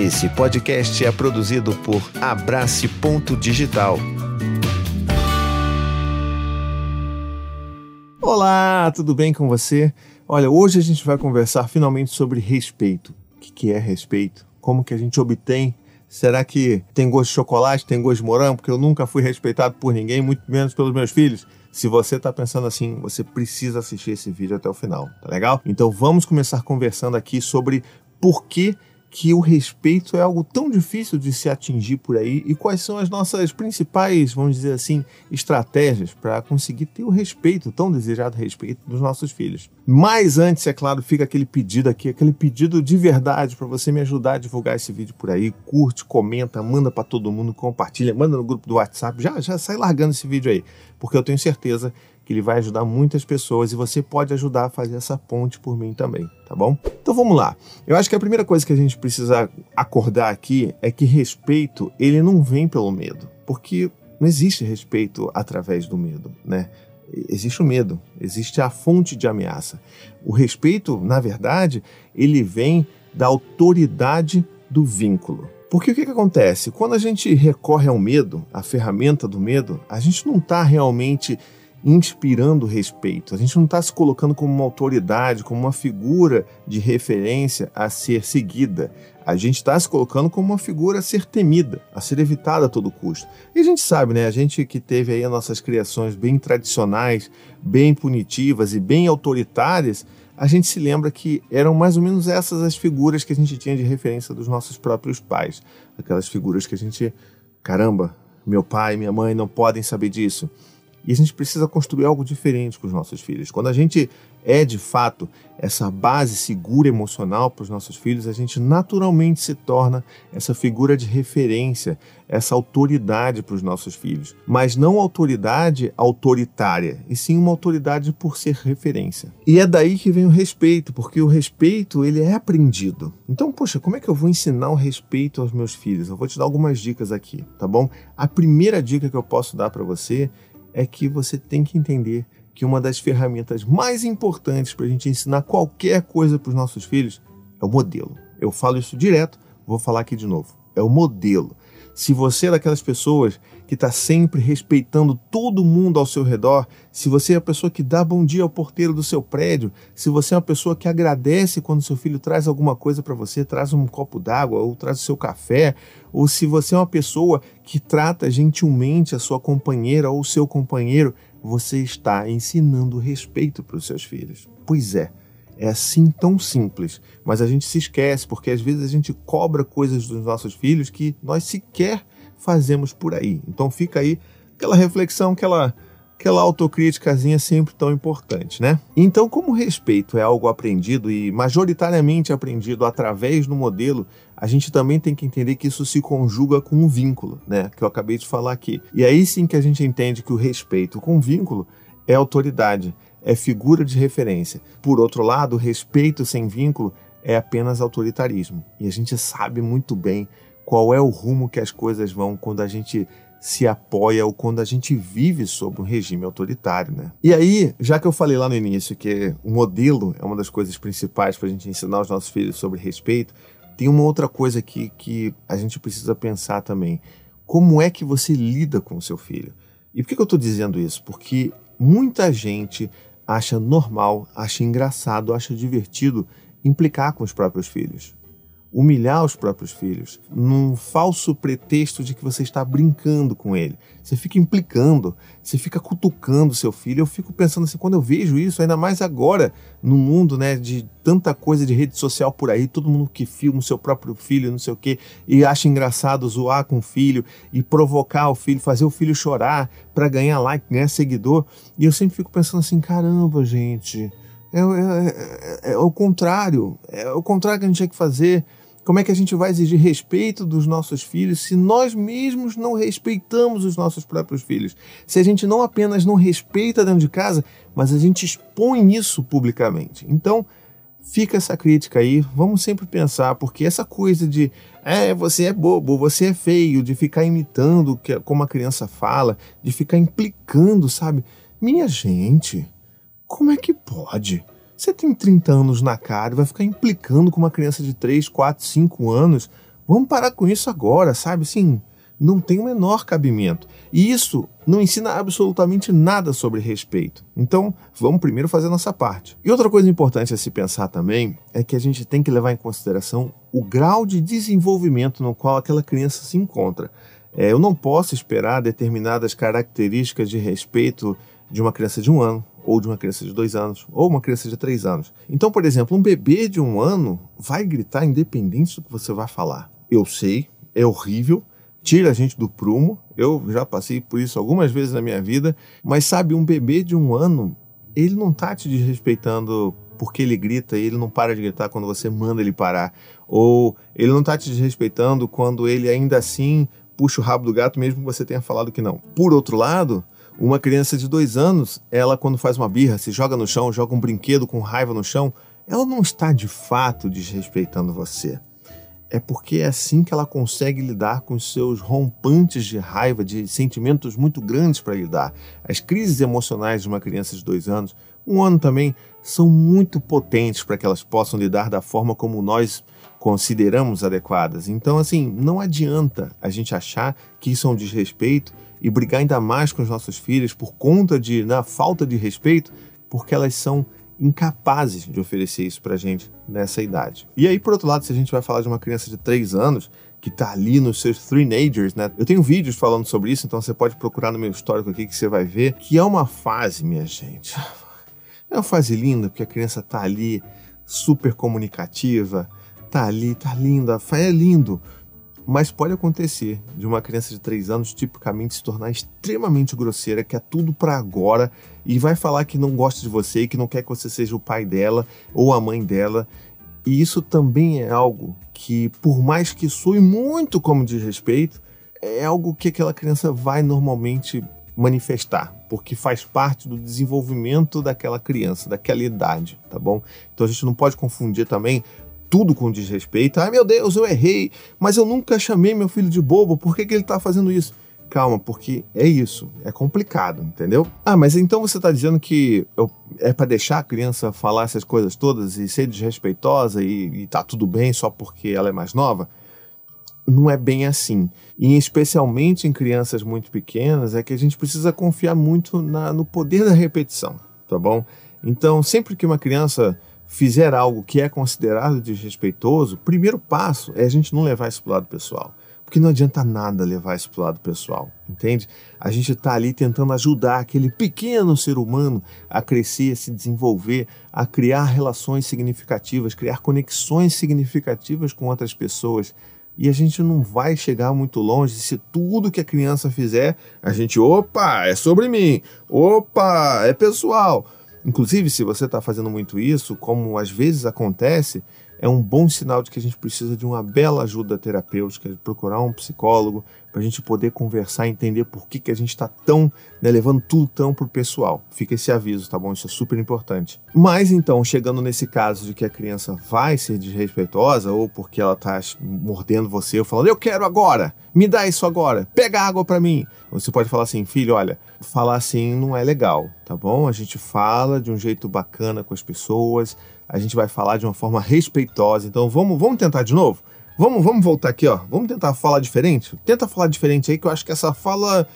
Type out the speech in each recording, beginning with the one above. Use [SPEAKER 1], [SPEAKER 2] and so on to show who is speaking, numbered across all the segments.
[SPEAKER 1] Esse podcast é produzido por Abrace Ponto Digital.
[SPEAKER 2] Olá, tudo bem com você? Olha, hoje a gente vai conversar finalmente sobre respeito. O que é respeito? Como que a gente obtém? Será que tem gosto de chocolate, tem gosto de morango? Porque eu nunca fui respeitado por ninguém, muito menos pelos meus filhos. Se você está pensando assim, você precisa assistir esse vídeo até o final, tá legal? Então vamos começar conversando aqui sobre por que que o respeito é algo tão difícil de se atingir por aí e quais são as nossas principais, vamos dizer assim, estratégias para conseguir ter o respeito, tão desejado respeito dos nossos filhos. Mas antes, é claro, fica aquele pedido aqui, aquele pedido de verdade para você me ajudar a divulgar esse vídeo por aí. Curte, comenta, manda para todo mundo, compartilha, manda no grupo do WhatsApp, já, já sai largando esse vídeo aí, porque eu tenho certeza que ele vai ajudar muitas pessoas e você pode ajudar a fazer essa ponte por mim também, tá bom? Então vamos lá. Eu acho que a primeira coisa que a gente precisa acordar aqui é que respeito, ele não vem pelo medo, porque não existe respeito através do medo, né? Existe o medo, existe a fonte de ameaça. O respeito, na verdade, ele vem da autoridade do vínculo. Porque o que, que acontece? Quando a gente recorre ao medo, a ferramenta do medo, a gente não está realmente inspirando respeito. A gente não está se colocando como uma autoridade, como uma figura de referência a ser seguida. A gente está se colocando como uma figura a ser temida, a ser evitada a todo custo. E a gente sabe, né? A gente que teve aí as nossas criações bem tradicionais, bem punitivas e bem autoritárias, a gente se lembra que eram mais ou menos essas as figuras que a gente tinha de referência dos nossos próprios pais. Aquelas figuras que a gente, caramba, meu pai, minha mãe não podem saber disso e a gente precisa construir algo diferente com os nossos filhos. Quando a gente é de fato essa base segura emocional para os nossos filhos, a gente naturalmente se torna essa figura de referência, essa autoridade para os nossos filhos. Mas não autoridade autoritária, e sim uma autoridade por ser referência. E é daí que vem o respeito, porque o respeito ele é aprendido. Então, poxa, como é que eu vou ensinar o respeito aos meus filhos? Eu vou te dar algumas dicas aqui, tá bom? A primeira dica que eu posso dar para você é que você tem que entender que uma das ferramentas mais importantes para a gente ensinar qualquer coisa para os nossos filhos é o modelo. Eu falo isso direto, vou falar aqui de novo. É o modelo. Se você é daquelas pessoas que está sempre respeitando todo mundo ao seu redor, se você é a pessoa que dá bom dia ao porteiro do seu prédio, se você é uma pessoa que agradece quando seu filho traz alguma coisa para você, traz um copo d'água ou traz o seu café, ou se você é uma pessoa que trata gentilmente a sua companheira ou o seu companheiro, você está ensinando respeito para os seus filhos. Pois é, é assim tão simples, mas a gente se esquece porque às vezes a gente cobra coisas dos nossos filhos que nós sequer fazemos por aí. Então fica aí aquela reflexão, aquela aquela autocríticazinha sempre tão importante, né? Então, como respeito é algo aprendido e majoritariamente aprendido através do modelo, a gente também tem que entender que isso se conjuga com um vínculo, né? Que eu acabei de falar aqui. E aí sim que a gente entende que o respeito com vínculo é autoridade, é figura de referência. Por outro lado, respeito sem vínculo é apenas autoritarismo. E a gente sabe muito bem qual é o rumo que as coisas vão quando a gente se apoia ou quando a gente vive sob um regime autoritário, né? E aí, já que eu falei lá no início que o modelo é uma das coisas principais para a gente ensinar os nossos filhos sobre respeito, tem uma outra coisa aqui que a gente precisa pensar também. Como é que você lida com o seu filho? E por que eu estou dizendo isso? Porque muita gente acha normal, acha engraçado, acha divertido implicar com os próprios filhos humilhar os próprios filhos, num falso pretexto de que você está brincando com ele. Você fica implicando, você fica cutucando seu filho. Eu fico pensando assim, quando eu vejo isso, ainda mais agora, no mundo né, de tanta coisa de rede social por aí, todo mundo que filma o seu próprio filho, não sei o quê, e acha engraçado zoar com o filho e provocar o filho, fazer o filho chorar para ganhar like, ganhar seguidor. E eu sempre fico pensando assim, caramba, gente. É, é, é, é, o contrário, é o contrário que a gente tinha que fazer. Como é que a gente vai exigir respeito dos nossos filhos se nós mesmos não respeitamos os nossos próprios filhos? Se a gente não apenas não respeita dentro de casa, mas a gente expõe isso publicamente. Então, fica essa crítica aí, vamos sempre pensar, porque essa coisa de é, você é bobo, você é feio, de ficar imitando como a criança fala, de ficar implicando, sabe? Minha gente, como é que pode? Você tem 30 anos na cara e vai ficar implicando com uma criança de 3, 4, 5 anos. Vamos parar com isso agora, sabe? Assim, não tem o menor cabimento. E isso não ensina absolutamente nada sobre respeito. Então, vamos primeiro fazer a nossa parte. E outra coisa importante a se pensar também é que a gente tem que levar em consideração o grau de desenvolvimento no qual aquela criança se encontra. É, eu não posso esperar determinadas características de respeito de uma criança de um ano, ou de uma criança de dois anos, ou uma criança de três anos. Então, por exemplo, um bebê de um ano vai gritar independente do que você vai falar. Eu sei, é horrível, tira a gente do prumo. Eu já passei por isso algumas vezes na minha vida, mas sabe, um bebê de um ano, ele não tá te desrespeitando porque ele grita e ele não para de gritar quando você manda ele parar. Ou ele não tá te desrespeitando quando ele ainda assim puxa o rabo do gato, mesmo que você tenha falado que não. Por outro lado, uma criança de dois anos, ela quando faz uma birra, se joga no chão, joga um brinquedo com raiva no chão, ela não está de fato desrespeitando você é porque é assim que ela consegue lidar com os seus rompantes de raiva, de sentimentos muito grandes para lidar. As crises emocionais de uma criança de dois anos, um ano também, são muito potentes para que elas possam lidar da forma como nós consideramos adequadas. Então, assim, não adianta a gente achar que isso é um desrespeito e brigar ainda mais com os nossos filhos por conta de na falta de respeito, porque elas são incapazes de oferecer isso pra gente nessa idade. E aí, por outro lado, se a gente vai falar de uma criança de 3 anos que tá ali nos seus teenagers, né? Eu tenho vídeos falando sobre isso, então você pode procurar no meu histórico aqui que você vai ver que é uma fase, minha gente. É uma fase linda, porque a criança tá ali super comunicativa, tá ali, tá linda, é lindo. Mas pode acontecer de uma criança de 3 anos tipicamente se tornar extremamente grosseira, que é tudo para agora e vai falar que não gosta de você, que não quer que você seja o pai dela ou a mãe dela. E isso também é algo que, por mais que soe muito como desrespeito, é algo que aquela criança vai normalmente manifestar, porque faz parte do desenvolvimento daquela criança, daquela idade, tá bom? Então a gente não pode confundir também tudo com desrespeito. Ai meu Deus, eu errei, mas eu nunca chamei meu filho de bobo, por que, que ele está fazendo isso? Calma, porque é isso, é complicado, entendeu? Ah, mas então você está dizendo que eu, é para deixar a criança falar essas coisas todas e ser desrespeitosa e, e tá tudo bem só porque ela é mais nova? Não é bem assim. E especialmente em crianças muito pequenas, é que a gente precisa confiar muito na, no poder da repetição, tá bom? Então, sempre que uma criança fizer algo que é considerado desrespeitoso, o primeiro passo é a gente não levar isso para o lado pessoal. Porque não adianta nada levar isso para o lado pessoal, entende? A gente está ali tentando ajudar aquele pequeno ser humano a crescer, a se desenvolver, a criar relações significativas, criar conexões significativas com outras pessoas. E a gente não vai chegar muito longe se tudo que a criança fizer, a gente, opa, é sobre mim, opa, é pessoal. Inclusive, se você está fazendo muito isso, como às vezes acontece, é um bom sinal de que a gente precisa de uma bela ajuda terapêutica, de procurar um psicólogo, para a gente poder conversar entender por que, que a gente está tão, né, levando tudo tão pro pessoal. Fica esse aviso, tá bom? Isso é super importante. Mas então, chegando nesse caso de que a criança vai ser desrespeitosa, ou porque ela está mordendo você, ou falando, eu quero agora, me dá isso agora, pega água para mim. Você pode falar assim, filho, olha, falar assim não é legal, tá bom? A gente fala de um jeito bacana com as pessoas, a gente vai falar de uma forma respeitosa. Então vamos, vamos tentar de novo? Vamos, vamos voltar aqui, ó. Vamos tentar falar diferente? Tenta falar diferente aí, que eu acho que essa fala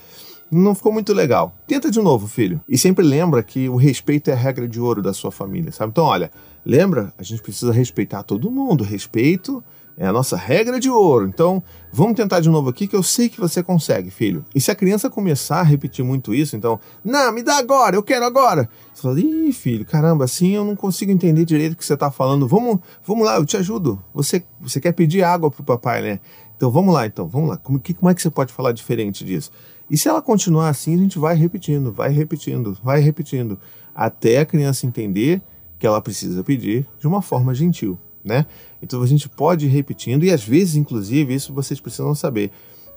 [SPEAKER 2] não ficou muito legal. Tenta de novo, filho. E sempre lembra que o respeito é a regra de ouro da sua família, sabe? Então, olha, lembra? A gente precisa respeitar todo mundo. Respeito é a nossa regra de ouro. Então, vamos tentar de novo aqui que eu sei que você consegue, filho. E se a criança começar a repetir muito isso, então, não, me dá agora, eu quero agora. Você fala, ih, filho, caramba, assim eu não consigo entender direito o que você está falando. Vamos, vamos lá, eu te ajudo. Você, você quer pedir água pro papai, né? Então vamos lá, então, vamos lá. Como, que, como é que você pode falar diferente disso? E se ela continuar assim, a gente vai repetindo, vai repetindo, vai repetindo, até a criança entender que ela precisa pedir de uma forma gentil né? Então a gente pode ir repetindo e às vezes, inclusive, isso vocês precisam saber.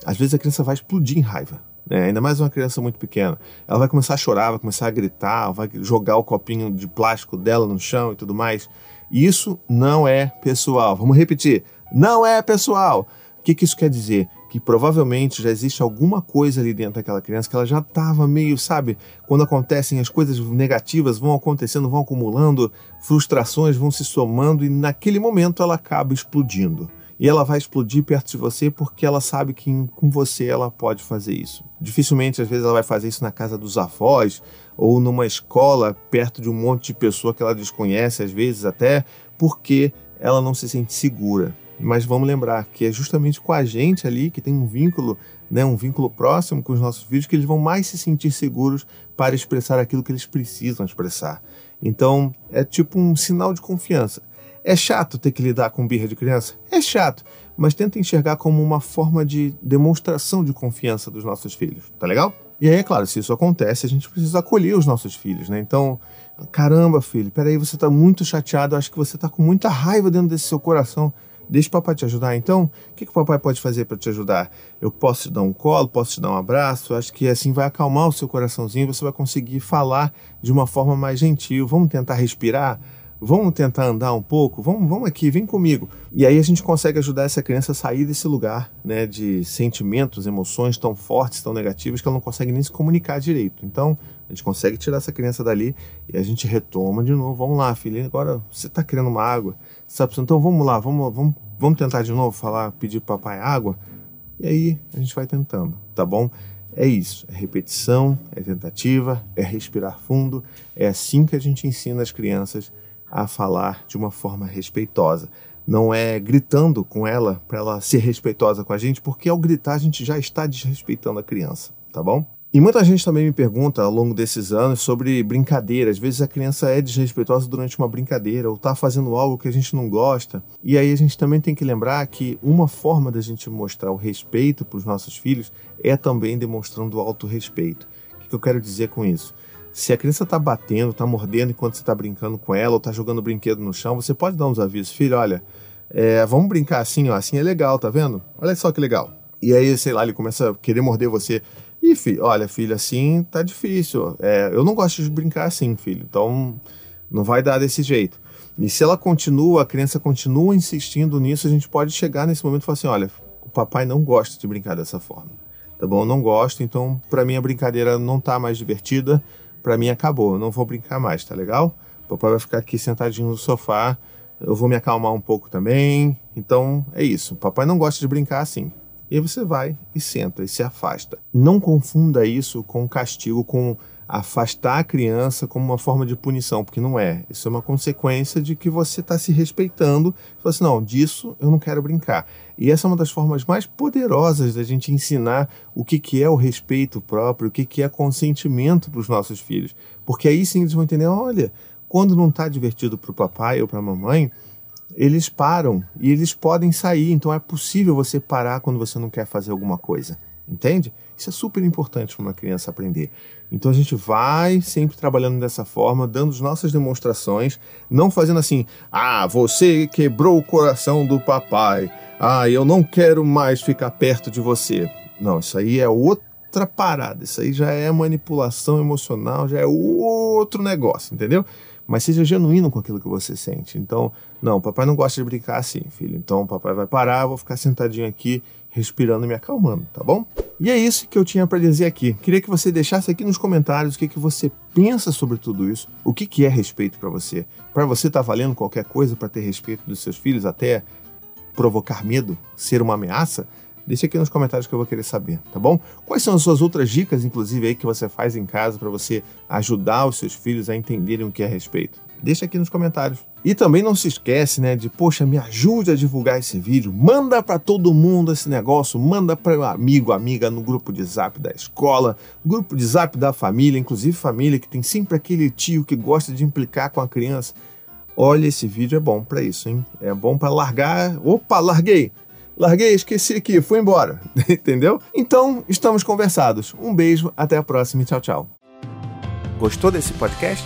[SPEAKER 2] Às vezes a criança vai explodir em raiva, né? ainda mais uma criança muito pequena. Ela vai começar a chorar, vai começar a gritar, vai jogar o copinho de plástico dela no chão e tudo mais. Isso não é pessoal. Vamos repetir: não é pessoal. O que, que isso quer dizer? Que provavelmente já existe alguma coisa ali dentro daquela criança que ela já estava meio, sabe, quando acontecem as coisas negativas vão acontecendo, vão acumulando, frustrações vão se somando e naquele momento ela acaba explodindo. e ela vai explodir perto de você porque ela sabe que com você ela pode fazer isso. Dificilmente, às vezes, ela vai fazer isso na casa dos avós ou numa escola perto de um monte de pessoa que ela desconhece, às vezes até porque ela não se sente segura. Mas vamos lembrar que é justamente com a gente ali que tem um vínculo, né, um vínculo próximo com os nossos filhos, que eles vão mais se sentir seguros para expressar aquilo que eles precisam expressar. Então, é tipo um sinal de confiança. É chato ter que lidar com birra de criança? É chato, mas tenta enxergar como uma forma de demonstração de confiança dos nossos filhos, tá legal? E aí, é claro, se isso acontece, a gente precisa acolher os nossos filhos, né? Então, caramba, filho, peraí, você tá muito chateado, acho que você tá com muita raiva dentro desse seu coração. Deixa o papai te ajudar, então? O que, que o papai pode fazer para te ajudar? Eu posso te dar um colo, posso te dar um abraço? Acho que assim vai acalmar o seu coraçãozinho, você vai conseguir falar de uma forma mais gentil. Vamos tentar respirar? Vamos tentar andar um pouco? Vamos, vamos aqui, vem comigo. E aí a gente consegue ajudar essa criança a sair desse lugar né, de sentimentos, emoções tão fortes, tão negativas, que ela não consegue nem se comunicar direito. Então, a gente consegue tirar essa criança dali e a gente retoma de novo. Vamos lá, filha, agora você está querendo uma água. Tá então vamos lá, vamos, vamos, vamos tentar de novo falar, pedir para papai água. E aí a gente vai tentando, tá bom? É isso, é repetição, é tentativa, é respirar fundo. É assim que a gente ensina as crianças a falar de uma forma respeitosa. Não é gritando com ela para ela ser respeitosa com a gente, porque ao gritar a gente já está desrespeitando a criança, tá bom? E muita gente também me pergunta ao longo desses anos sobre brincadeira. Às vezes a criança é desrespeitosa durante uma brincadeira ou está fazendo algo que a gente não gosta. E aí a gente também tem que lembrar que uma forma da gente mostrar o respeito para os nossos filhos é também demonstrando o autorrespeito. O que eu quero dizer com isso? Se a criança está batendo, está mordendo enquanto você está brincando com ela ou está jogando brinquedo no chão, você pode dar uns avisos. Filho, olha, é, vamos brincar assim, ó, assim é legal, tá vendo? Olha só que legal. E aí, sei lá, ele começa a querer morder você. Ih, filho, olha, filho, assim tá difícil. É, eu não gosto de brincar assim, filho. Então, não vai dar desse jeito. E se ela continua, a criança continua insistindo nisso, a gente pode chegar nesse momento e falar assim: olha, o papai não gosta de brincar dessa forma. Tá bom? Eu não gosto, então para mim a brincadeira não tá mais divertida para mim acabou, não vou brincar mais, tá legal? O papai vai ficar aqui sentadinho no sofá, eu vou me acalmar um pouco também. Então é isso. O papai não gosta de brincar assim. E aí você vai e senta e se afasta. Não confunda isso com castigo, com afastar a criança como uma forma de punição, porque não é. Isso é uma consequência de que você está se respeitando. Fala assim, não, disso eu não quero brincar. E essa é uma das formas mais poderosas da gente ensinar o que, que é o respeito próprio, o que, que é consentimento para os nossos filhos. Porque aí sim eles vão entender, olha, quando não está divertido para o papai ou para a mamãe, eles param e eles podem sair. Então é possível você parar quando você não quer fazer alguma coisa. Entende? Isso é super importante para uma criança aprender. Então a gente vai sempre trabalhando dessa forma, dando as nossas demonstrações, não fazendo assim: ah, você quebrou o coração do papai, ah, eu não quero mais ficar perto de você. Não, isso aí é outra parada, isso aí já é manipulação emocional, já é outro negócio, entendeu? mas seja genuíno com aquilo que você sente. Então, não, papai não gosta de brincar assim, filho. Então, papai vai parar, vou ficar sentadinho aqui, respirando e me acalmando, tá bom? E é isso que eu tinha para dizer aqui. Queria que você deixasse aqui nos comentários o que, que você pensa sobre tudo isso, o que, que é respeito para você. Para você tá valendo qualquer coisa para ter respeito dos seus filhos, até provocar medo, ser uma ameaça? Deixa aqui nos comentários que eu vou querer saber, tá bom? Quais são as suas outras dicas, inclusive, aí que você faz em casa para você ajudar os seus filhos a entenderem o que é respeito? Deixa aqui nos comentários. E também não se esquece, né, de, poxa, me ajude a divulgar esse vídeo, manda para todo mundo esse negócio, manda para o amigo, amiga no grupo de Zap da escola, grupo de Zap da família, inclusive família que tem sempre aquele tio que gosta de implicar com a criança. Olha, esse vídeo é bom para isso, hein? É bom para largar. Opa, larguei! Larguei, esqueci aqui, fui embora. Entendeu? Então, estamos conversados. Um beijo, até a próxima e tchau, tchau.
[SPEAKER 1] Gostou desse podcast?